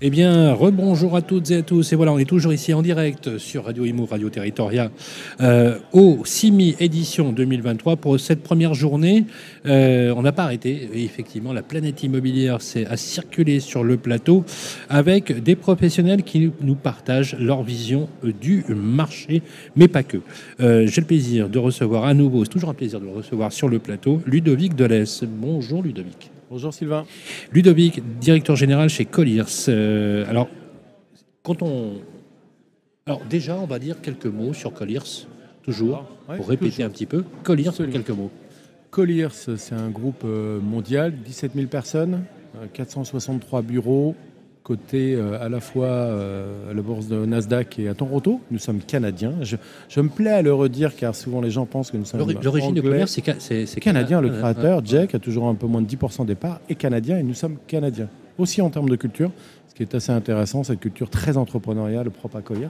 Eh bien, rebonjour à toutes et à tous. Et voilà, on est toujours ici en direct sur Radio Imo, Radio Territoria, euh, au CIMI édition 2023 pour cette première journée. Euh, on n'a pas arrêté. Et effectivement, la planète immobilière s'est à circuler sur le plateau avec des professionnels qui nous partagent leur vision du marché, mais pas que. Euh, J'ai le plaisir de recevoir à nouveau, c'est toujours un plaisir de le recevoir sur le plateau, Ludovic Delès. Bonjour Ludovic. Bonjour Sylvain. Ludovic, directeur général chez Colliers. Euh, alors, quand on. Alors, déjà, on va dire quelques mots sur Colliers, toujours, Ouais, pour répéter toujours. un petit peu. Colliers, Absolument. quelques mots. Colliers, c'est un groupe euh, mondial, 17 000 personnes, euh, 463 bureaux, cotés euh, à la fois euh, à la bourse de Nasdaq et à Toronto. Nous sommes canadiens. Je, je me plais à le redire car souvent les gens pensent que nous sommes L'ori- L'origine de anglais. Colliers, c'est ca- c'est c'est canadien. Le créateur. Jack, a toujours un peu moins de 10% des parts, est canadien et nous sommes canadiens. Aussi en termes de culture, ce qui est assez intéressant, cette culture très entrepreneuriale propre à Colliers.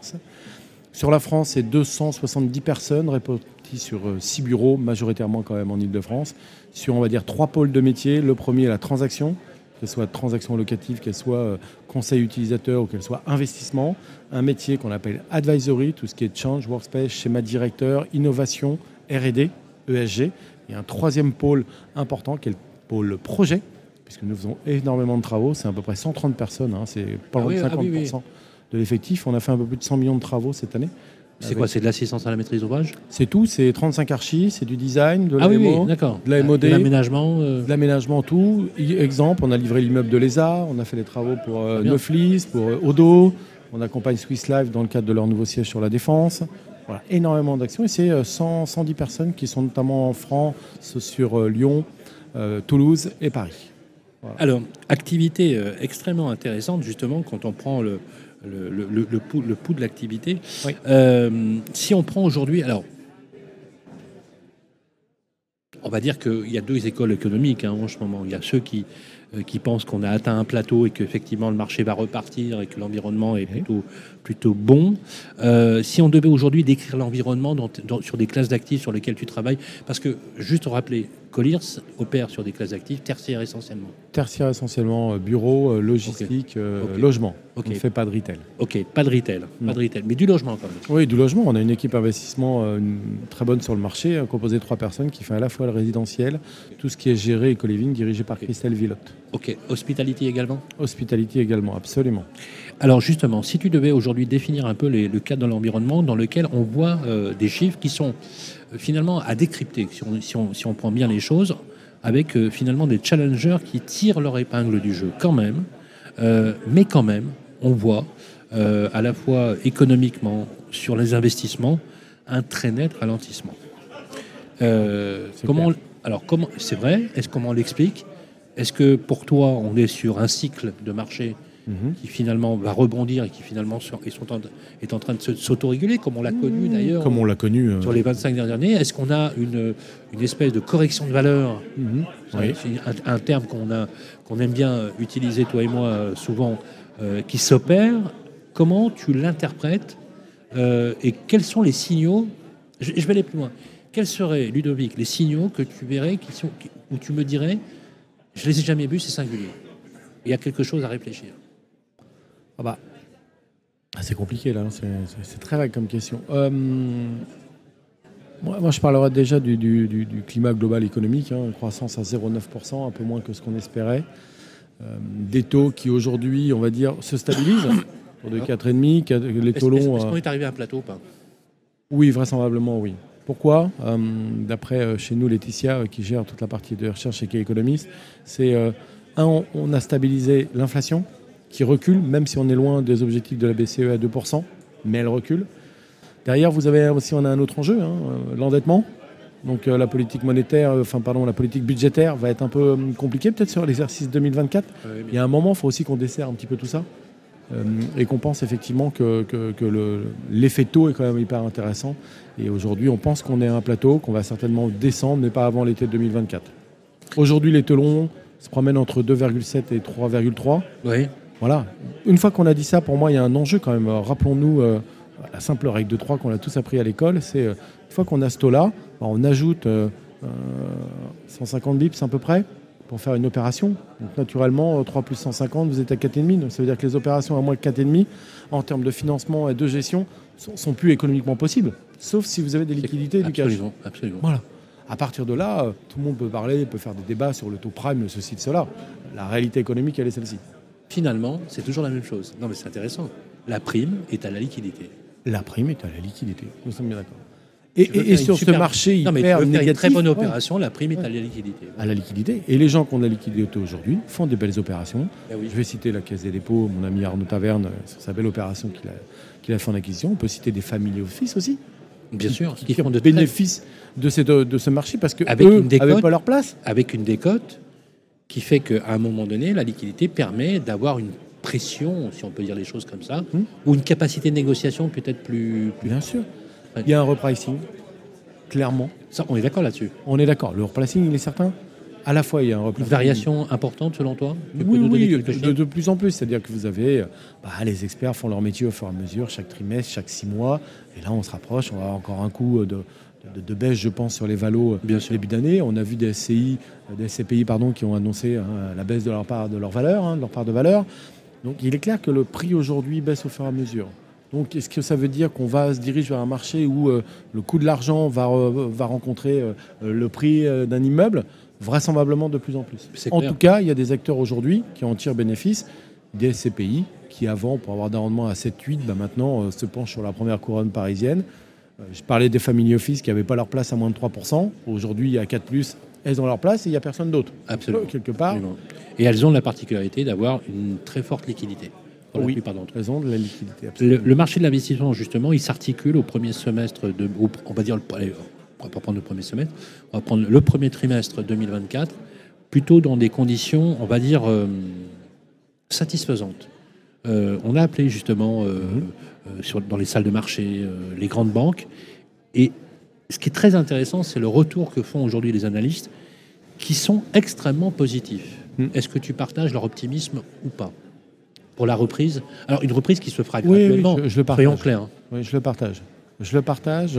Sur la France, c'est 270 personnes réparties sur 6 bureaux, majoritairement quand même en Ile-de-France, sur on va dire trois pôles de métier. Le premier, la transaction, qu'elle soit transaction locative, qu'elle soit euh, conseil utilisateur ou qu'elle soit investissement. Un métier qu'on appelle advisory, tout ce qui est change, workspace, schéma directeur, innovation, R&D, ESG. Et un troisième pôle important qui est le pôle projet, puisque nous faisons énormément de travaux. C'est à peu près 130 personnes, hein, c'est pas Ah loin oui, de ah 50% oui, oui. de l'effectif. On a fait un peu plus de 100 millions de travaux cette année. C'est quoi C'est de l'assistance à la maîtrise d'ouvrage C'est tout, c'est 35 archis, c'est du design, de Ah oui, de la MOD, De L'aménagement. euh, de l'aménagement, tout. Exemple, on a livré l'immeuble de l'ESA, on a fait les travaux pour euh, Bien. Neuflis, pour euh, Odo, on accompagne Swiss Life dans le cadre de leur nouveau siège sur la Défense. Voilà, énormément d'actions et c'est euh, 100, 110 personnes qui sont notamment en France, sur euh, Lyon, euh, Toulouse et Paris. Alors, activité euh, extrêmement intéressante, justement, quand on prend le, le, le- le- le pouls, de l'activité. Oui. Euh, si on prend aujourd'hui, alors, on va dire qu'il y a deux écoles économiques hein, en ce moment. Il y a ceux qui, euh, qui pensent qu'on a atteint un plateau et qu'effectivement le marché va repartir et que l'environnement est plutôt, plutôt bon. Euh, si on devait aujourd'hui décrire l'environnement dans- dans- sur des classes d'actifs sur lesquelles tu travailles, parce que, juste rappeler, Colliers opère sur des classes d'actifs tertiaires essentiellement. Tertiaire essentiellement, euh, bureau, euh, logistique, euh, logement. On ne fait pas de retail. Ok, pas de retail, Non. pas de retail, mais du logement quand même. Oui, du logement. On a une équipe investissement une- très bonne sur le marché, composée de trois personnes qui fait à la fois le résidentiel, tout ce qui est géré et co-living, dirigé par Christelle Villotte. Ok, hospitality également? Hospitality également, absolument. Alors justement, si tu devais aujourd'hui définir un peu les- le cadre de l'environnement dans lequel on voit euh, des chiffres qui sont euh, finalement à décrypter, si on, si on- si on prend bien les choses, avec euh, finalement des challengers qui tirent leur épingle du jeu quand même, Euh, mais quand même, on voit à la fois économiquement, sur les investissements, un très net ralentissement. Comment, clair. alors comment, c'est vrai, est-ce comment on l'explique? Est-ce que pour toi, on est sur un cycle de marché Mhm. qui finalement va rebondir et qui finalement sont- ils sont en- est en train de s'autoréguler, comme on l'a connu d'ailleurs Comme on l'a connu. euh, sur les 25 dernières années. Est-ce qu'on a une, une espèce de correction de valeur? Mhm. Oui. un, un terme qu'on aime bien utiliser, toi et moi, euh, souvent, euh, qui s'opère. Comment tu l'interprètes euh, et quels sont les signaux? Je, je vais aller plus loin. Quels seraient, Ludovic, les signaux que tu verrais qui sont, qui- où tu me dirais je les ai jamais vus, c'est singulier. Il y a quelque chose à réfléchir. Ah bah, ah, c'est compliqué là, hein, c'est- très vague comme question. Euh, moi, moi, je parlerai déjà du, du- du- du climat global économique, hein, une croissance à 0,9%, un peu moins que ce qu'on espérait. Euh, des taux qui aujourd'hui, on va dire, se stabilisent. Pour des 4,5, quatre- les taux longs. est-ce euh, qu'on est arrivé à un plateau ou pas? Oui, vraisemblablement, oui. Pourquoi? Euh, D'après chez nous, Laetitia, qui gère toute la partie de recherche et qui est économiste, c'est un, on a stabilisé l'inflation qui recule, même si on est loin des objectifs de la BCE à 2%, mais elle recule. Derrière, vous avez aussi, on a un autre enjeu, hein, euh, l'endettement. Donc euh, la politique monétaire, euh, enfin pardon, la politique budgétaire va être un peu euh, compliquée peut-être sur l'exercice 2024. Il y a un moment, il faut aussi qu'on desserre un petit peu tout ça et qu'on pense effectivement que, que- que le- l'effet taux est quand même hyper intéressant. Et aujourd'hui, on pense qu'on est à un plateau, qu'on va certainement descendre, mais pas avant l'été 2024. Aujourd'hui, les taux longs se promènent entre 2,7 et 3,3. Oui. Voilà. Une fois qu'on a dit ça, pour moi, il y a un enjeu quand même. Rappelons-nous euh, la simple règle de 3 qu'on a tous appris à l'école. C'est euh, une fois qu'on a ce taux-là, bah, on ajoute euh, euh, 150 bips à peu près pour faire une opération. Donc naturellement, euh, 3 plus 150, vous êtes à 4,5. Donc ça veut dire que les opérations à moins de 4,5 en termes de financement et de gestion sont, sont plus économiquement possibles. Sauf si vous avez des liquidités et du cash. Absolument, absolument. Voilà. À partir de là, euh, tout le monde peut parler, peut faire des débats sur le taux prime, ceci, de cela. La réalité économique, elle est celle-ci. Finalement, c'est toujours la même chose. Non, mais c'est intéressant. La prime est à la liquidité. La prime est à la liquidité. Nous sommes bien d'accord. Et, sur super- ce marché non, mais tu négatif, une très bonne ouais, opération, la prime est à la liquidité. à la liquidité. Et les gens qui ont de la liquidité aujourd'hui font des belles opérations. Eh oui. Je vais citer la Caisse des dépôts, mon ami Arnaud Taverne, sur sa belle opération qu'il a, qu'il a fait en acquisition. On peut citer des family office aussi, Bien sûr, qui, qui font ont de bénéfices de, ce marché parce que Avec eux une décote. n'avaient pas leur place. avec une décote qui fait qu'à un moment donné, la liquidité permet d'avoir une pression, si on peut dire les choses comme ça, Hmm. ou une capacité de négociation peut-être plus, plus- Bien sûr. Ouais. Il y a un repricing, clairement. Ça, on est d'accord là-dessus. On est d'accord. Le repricing, il est certain. À la fois, il y a un Une variation importante selon toi? Tu Oui, oui, de, plus en plus. C'est-à-dire que vous avez, euh, bah, les experts font leur métier au fur et à mesure, chaque trimestre, chaque six mois. Et là, on se rapproche. On va avoir encore un coup de, de, de baisse, je pense, sur les valos euh, Bien sûr. début d'année. On a vu des SCI, euh, des SCPI pardon, qui ont annoncé hein, la baisse de leur part de leur valeur, hein, de leur part de valeur. Donc, il est clair que le prix aujourd'hui baisse au fur et à mesure. Donc, est-ce que ça veut dire qu'on va se diriger vers un marché où euh, le coût de l'argent va, euh, va rencontrer euh, le prix d'un immeuble? Vraisemblablement de plus en plus. En tout cas, il y a des acteurs aujourd'hui qui en tirent bénéfice, des SCPI qui avant, pour avoir des rendements à 7-8, bah maintenant se penchent sur la première couronne parisienne. Euh, je parlais des family office qui n'avaient pas leur place à moins de 3%. Aujourd'hui, il y a 4 plus, elles ont leur place et il n'y a personne d'autre. Absolument. Quelque part, Absolument. Et elles ont la particularité d'avoir une très forte liquidité. Pour Oui. la plupart d'entre elles ont de la liquidité. Le, absolument. le marché de l'investissement, justement, il s'articule au premier semestre de. on va dire. le- allez, on va pas prendre le premier semestre, on va prendre le premier trimestre 2024, plutôt dans des conditions, on va dire, euh, satisfaisantes. Euh, on a appelé justement euh, euh, sur, dans les salles de marché les grandes banques. Et ce qui est très intéressant, c'est le retour que font aujourd'hui les analystes qui sont extrêmement positifs. Mhm. Est-ce que tu partages leur optimisme ou pas pour la reprise? Alors, une reprise qui se fera Oui, oui, je, je le soyons partage. clairs. hein. Oui, je le partage. Je le partage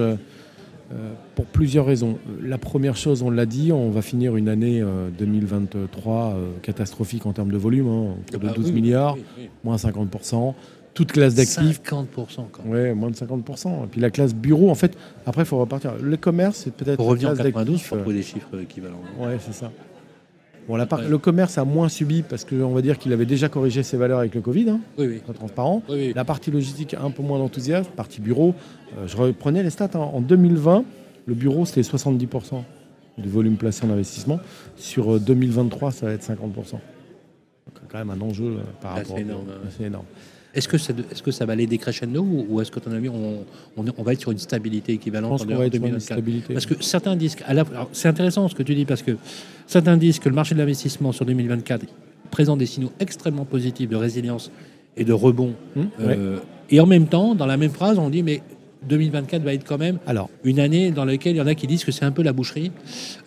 pour plusieurs raisons. La première chose, on l'a dit, on va finir une année euh, 2023 euh, catastrophique en termes de volume, hein, autour de Bah 12 oui, milliards, oui, oui. moins 50%. Toute classe d'actifs, 50% quand même. ouais, moins de 50%. Et puis la classe bureau, en fait, après, il faut repartir. Le commerce, c'est peut-être Pour revenir en classe 92 d'actifs, pour euh, trouver des chiffres équivalents. Ouais, c'est ça. Bon, la part- Ouais. Le commerce a moins subi parce qu'on va dire qu'il avait déjà corrigé ses valeurs avec le Covid, hein, Oui, oui. très transparent. oui. La partie logistique, un peu moins d'enthousiasme. Partie bureau, euh, je reprenais les stats. hein. En 2020, le bureau, c'était 70% du volume placé en investissement. Sur euh, 2023, ça va être 50%. Quand même un enjeu euh, par rapport. énorme. C'est énorme. Est-ce que, ça, est-ce que ça va aller décrescendo ou, ou est-ce que ton avis, on, on, on va être sur une stabilité équivalente en qu'on va être sur une 2024 stabilité. Parce que certains disent, qu'à la- alors, c'est intéressant ce que tu dis, parce que certains disent que le marché de l'investissement sur 2024 présente des signaux extrêmement positifs de résilience et de rebond. Hum, ouais. Euh, Et en même temps, dans la même phrase, on dit, mais 2024 va être quand même Alors, une année dans laquelle il y en a qui disent que c'est un peu la boucherie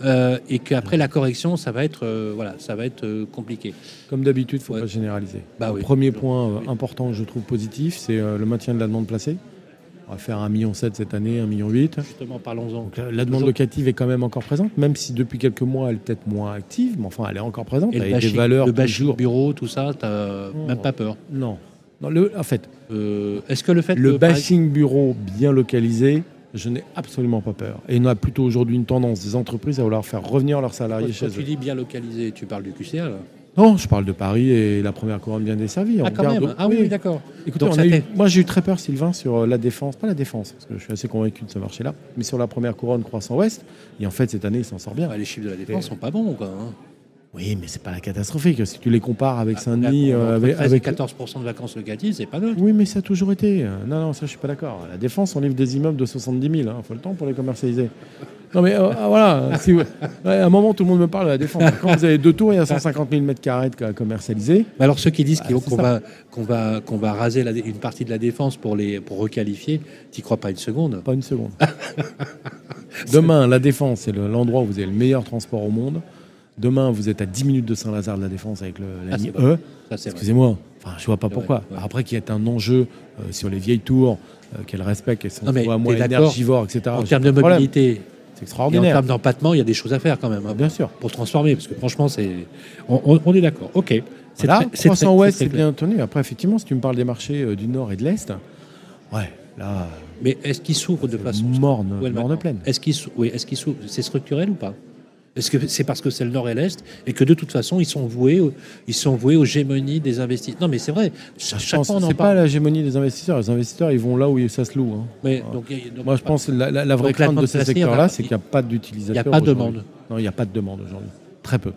euh, et qu'après la correction, ça va être, euh, voilà, ça va être euh, compliqué. comme d'habitude, il ne faut Ouais. pas généraliser. Bah Le oui. premier point Oui. important je trouve positif, c'est le maintien de la demande placée. On va faire 1,7 million cette année, 1,8 million. Justement, parlons-en. La, demande locative est quand même encore présente, même si depuis quelques mois elle est peut-être moins active, mais enfin elle est encore présente Et le avec des bashing, valeurs le bashing toujours. bureau, tout ça, t'as Oh. même pas peur. Non, non le, en fait, Euh, Est-ce que le fait le par bashing bureau bien localisé, je n'ai absolument pas peur. Et on a plutôt aujourd'hui une tendance des entreprises à vouloir faire revenir leurs salariés exemple, chez quand tu eux. dis bien localisé, tu parles du QCA là Non, je parle de Paris et la première couronne bien desservie. Ah, On quand regarde- même Ah oui, oui, d'accord. Écoutez, on a eu- moi j'ai eu très peur, Sylvain, sur euh, la défense, pas la défense, parce que je suis assez convaincu de ce marché-là, mais sur la première couronne croissant ouest. Et en fait, cette année, il s'en sort bien. Bah, les chiffres de la défense sont pas bons. Quoi, hein. Oui, mais c'est pas la catastrophique. Si tu les compares avec Ah, Saint-Denis, euh, avec, 13 et avec- 14% de vacances locatives, c'est pas neutre. Oui, mais ça a toujours été. Non, non, ça, je suis pas d'accord. La défense, on livre des immeubles de 70 000. Il faut le temps pour les commercialiser. Non, mais euh, ah, voilà. si vous- ouais, à un moment, tout le monde me parle de la défense. Quand vous avez deux tours, il y a 150 000 mètres carrés commercialisés. Mais alors ceux qui disent Ah, qu'on va, qu'on va, qu'on va raser la une partie de la défense pour, les, pour requalifier, tu crois pas une seconde Pas une seconde. Demain, la défense, c'est le- l'endroit où vous avez le meilleur transport au monde. Demain, vous êtes à 10 minutes de Saint-Lazare de la Défense avec le, la Ah, ligne. E. Excusez-moi, Enfin, je vois pas pourquoi. ouais. Après qu'il y ait un enjeu euh, sur les vieilles tours, euh, qu'elles respectent, qu'elles sont Non, mais soit moins énergivores, etc. En termes de mobilité c'est et en extraordinaire. termes d'empattement, il y a des choses à faire quand même hein, Bien sûr. pour transformer, parce que franchement, c'est, on, on- on est d'accord. Ok. C'est Là, très- c'est 300 très- ouest, c'est bien tenu. Après, effectivement, si tu me parles des marchés euh, du nord et de l'est, ouais, là, Mais est-ce qu'ils s'ouvrent de façon morne, morne pleine. Est-ce qu'ils s'ou- oui, est-ce qu'ils s'ouvrent C'est structurel ou pas? Est-ce que c'est parce que c'est le Nord et l'Est et que de toute façon ils sont voués, au- ils sont voués aux gémonies des investisseurs? Non, mais c'est vrai. Cha- Je chaque pense fois on que en c'est pas la gémonie des investisseurs. Les investisseurs, ils vont là où ça se loue. hein. Mais donc, il Moi, je pense que la, la- la vraie crainte de ces secteurs-là, il c'est qu'il n'y a pas il n'y d'utilisateurs. a pas de demande. Non, il n'y a pas de demande aujourd'hui. Très peu.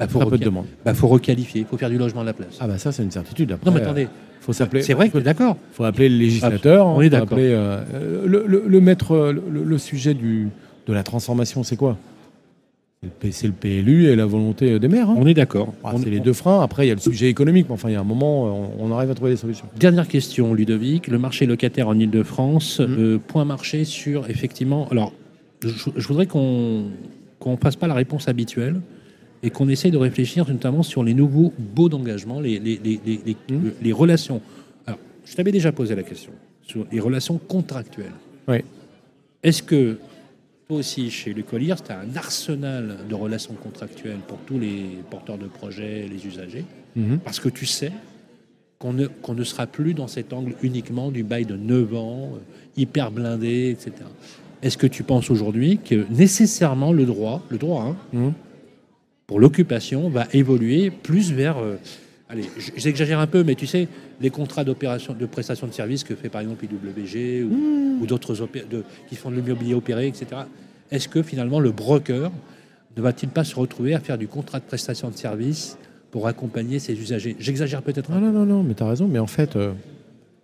Bah, faut, Très peu de demande. bah, faut requalifier, il faut faire du logement à la place. Ah bah ça, c'est une certitude. Après, non, mais euh, attendez, faut s'appeler. c'est vrai que d'accord. faut appeler le législateur. on est faut d'accord. euh, euh, le, le- le maître, euh, le, le sujet du, de la transformation, c'est quoi? C'est le PLU et la volonté des maires. hein. On est d'accord. Ah, On- c'est les deux freins. Après, il y a le sujet économique. Mais enfin, il y a un moment, euh, on, on arrive à trouver des solutions. Dernière question, Ludovic. Le marché locataire en Ile-de-France, Mm. euh, point marché sur effectivement. Alors, je, je voudrais qu'on qu'on passe pas la réponse habituelle et qu'on essaye de réfléchir notamment sur les nouveaux baux d'engagement, les, les, les, le- les relations. Alors, je t'avais déjà posé la question sur les relations contractuelles. Oui. Est-ce que toi aussi, chez le Colliers, tu as un arsenal de relations contractuelles pour tous les porteurs de projets, les usagers Mhm. parce que tu sais qu'on ne, qu'on ne sera plus dans cet angle uniquement du bail de 9 ans, euh, hyper blindé, etc. Est-ce que tu penses aujourd'hui que nécessairement le droit, le droit hein, Mhm. pour l'occupation va évoluer plus vers... euh, allez, j'exagère un peu, mais tu sais, les contrats d'opération, de prestation de services que fait par exemple IWG ou, ou d'autres qui font de l'immobilier opéré, etc. Est-ce que finalement le broker ne va-t-il pas se retrouver à faire du contrat de prestation de services pour accompagner ses usagers? J'exagère peut-être un Ah non, non, non, mais tu as raison. Mais en fait, euh,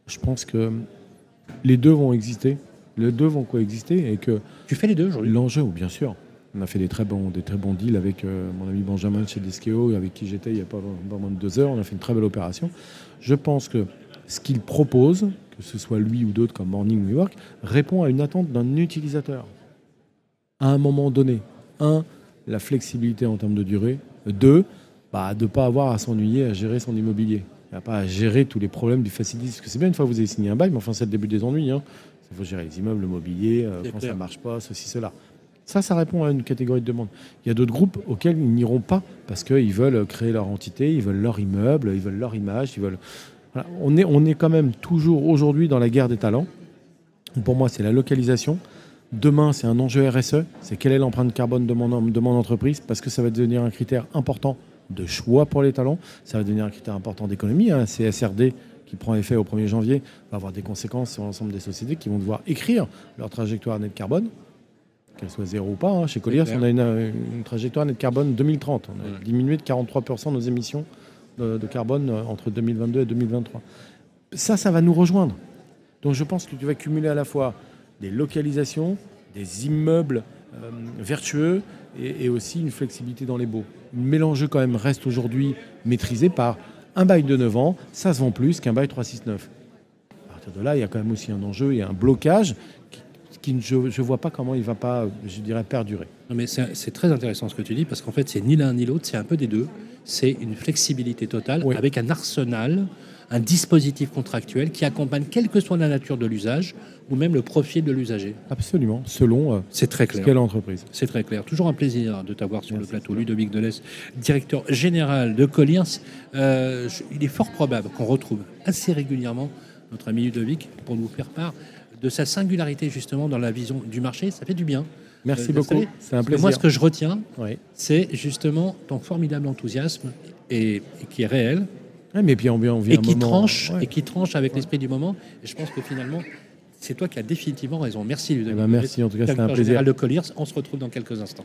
je pense que les deux vont exister. Les deux vont coexister et que Tu fais les deux aujourd'hui? l'enjeu, ou bien sûr, on a fait des très bons, des très bons deals avec euh, mon ami Benjamin chez Diskeo, avec qui j'étais il n'y a pas, pas moins de deux heures. On a fait une très belle opération. Je pense que ce qu'il propose, que ce soit lui ou d'autres comme Morning New York, répond à une attente d'un utilisateur. À un moment donné, un, la flexibilité en termes de durée. Deux, bah, de ne pas avoir à s'ennuyer à gérer son immobilier. Il n'y a pas à gérer tous les problèmes du facility. Parce que c'est bien une fois que vous avez signé un bail, mais enfin, c'est le début des ennuis. hein. Il faut gérer les immeubles, le mobilier, euh, quand clair. ça ne marche pas, ceci, cela. Ça, ça répond à une catégorie de demande. Il y a d'autres groupes auxquels ils n'iront pas parce qu'ils veulent créer leur entité, ils veulent leur immeuble, ils veulent leur image. On, est, on est quand même toujours aujourd'hui dans la guerre des talents. Pour moi, c'est la localisation. Demain, c'est un enjeu RSE. C'est quelle est l'empreinte carbone de mon, entreprise? Parce que ça va devenir un critère important de choix pour les talents. Ça va devenir un critère important d'économie. Un CSRD qui prend effet au 1er janvier va avoir des conséquences sur l'ensemble des sociétés qui vont devoir écrire leur trajectoire net carbone, qu'elle soit zéro ou pas. hein. Chez Colliers, on a une, une trajectoire net carbone 2030. On a Ouais. diminué de 43% nos émissions de, de carbone euh, entre 2022 et 2023. Ça, ça va nous rejoindre. Donc je pense que tu vas cumuler à la fois des localisations, des immeubles euh, vertueux et, et aussi une flexibilité dans les baux. Mais l'enjeu quand même reste aujourd'hui maîtrisé par un bail de 9 ans, ça se vend plus qu'un bail 369. À partir de là, il y a quand même aussi un enjeu et un blocage qui, je ne vois pas comment il ne va pas, je dirais, perdurer. Non, mais c'est très intéressant ce que tu dis parce qu'en fait, c'est ni l'un ni l'autre, c'est un peu des deux. C'est une flexibilité totale Oui. avec un arsenal, un dispositif contractuel qui accompagne quelle que soit la nature de l'usage ou même le profil de l'usager. Absolument, selon euh, C'est très clair. qu'est l'entreprise. C'est très clair. Toujours un plaisir de t'avoir sur le plateau. Ludovic Delès, directeur général de Colliers. Euh, il est fort probable qu'on retrouve assez régulièrement notre ami Ludovic pour nous faire part de sa singularité justement dans la vision du marché. Ça fait du bien. Merci Euh, beaucoup, c'est un plaisir. Moi, ce que je retiens, Oui. c'est justement ton formidable enthousiasme et, et qui est réel mais puis on vient, on vit et qui moment- tranche ouais. et qui tranche avec l'esprit du moment. Et je pense que finalement, c'est toi qui as définitivement raison. Merci Eh Ludovic. ben, merci, en tout cas, c'était un plaisir. de Colliers. On se retrouve dans quelques instants.